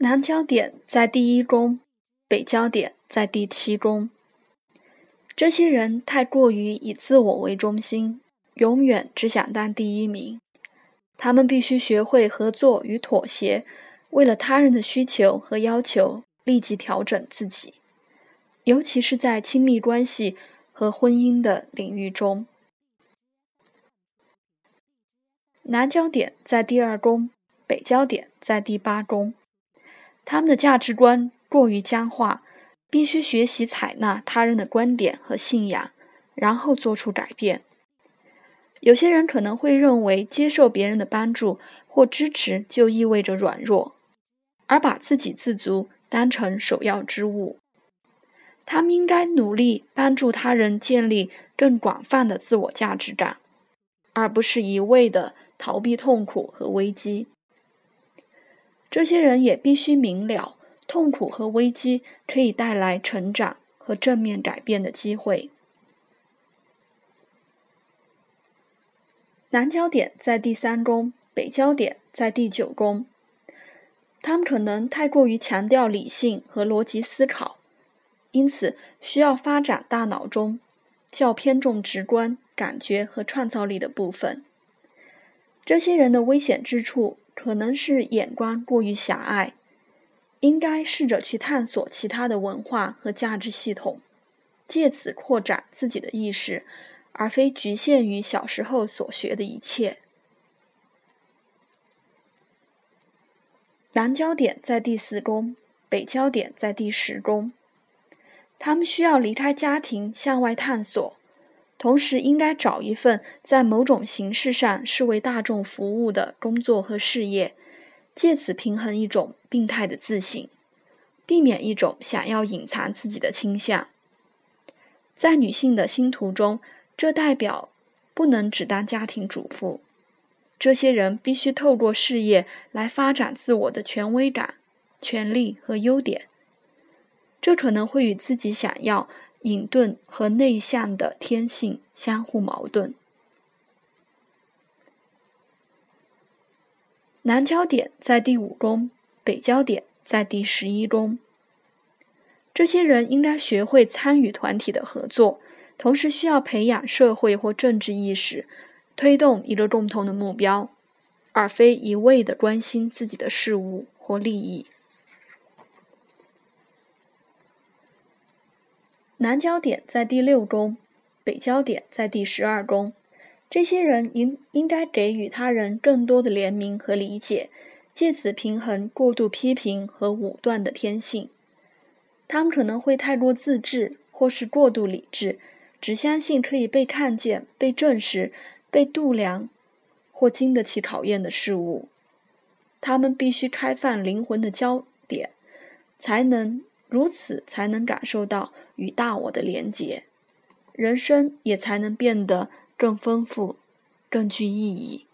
南焦点在第一宫，北焦点在第七宫。这些人太过于以自我为中心，永远只想当第一名。他们必须学会合作与妥协，为了他人的需求和要求立即调整自己，尤其是在亲密关系和婚姻的领域中。南焦点在第二宫，北焦点在第八宫。他们的价值观过于僵化，必须学习采纳他人的观点和信仰，然后做出改变。有些人可能会认为接受别人的帮助或支持就意味着软弱，而把自给自足当成首要之务。他们应该努力帮助他人建立更广泛的自我价值感，而不是一味的。逃避痛苦和危机，这些人也必须明了，痛苦和危机可以带来成长和正面改变的机会。南焦点在第三宫，北焦点在第九宫。他们可能太过于强调理性和逻辑思考，因此需要发展大脑中较偏重直观感觉和创造力的部分。这些人的危险之处可能是眼光过于狭隘，应该试着去探索其他的文化和价值系统，借此扩展自己的意识，而非局限于小时候所学的一切。南焦点在第四宫，北焦点在第十宫，他们需要离开家庭向外探索。同时，应该找一份在某种形式上是为大众服务的工作和事业，借此平衡一种病态的自信，避免一种想要隐藏自己的倾向。在女性的星图中，这代表不能只当家庭主妇。这些人必须透过事业来发展自我的权威感、权利和优点。这可能会与自己想要。隐遁和内向的天性相互矛盾。南焦点在第五宫，北焦点在第十一宫。这些人应该学会参与团体的合作，同时需要培养社会或政治意识，推动一个共同的目标，而非一味的关心自己的事物或利益。南焦点在第六宫，北焦点在第十二宫。这些人应应该给予他人更多的怜悯和理解，借此平衡过度批评和武断的天性。他们可能会太过自制，或是过度理智，只相信可以被看见、被证实、被度量或经得起考验的事物。他们必须开放灵魂的焦点，才能。如此才能感受到与大我的连结，人生也才能变得更丰富、更具意义。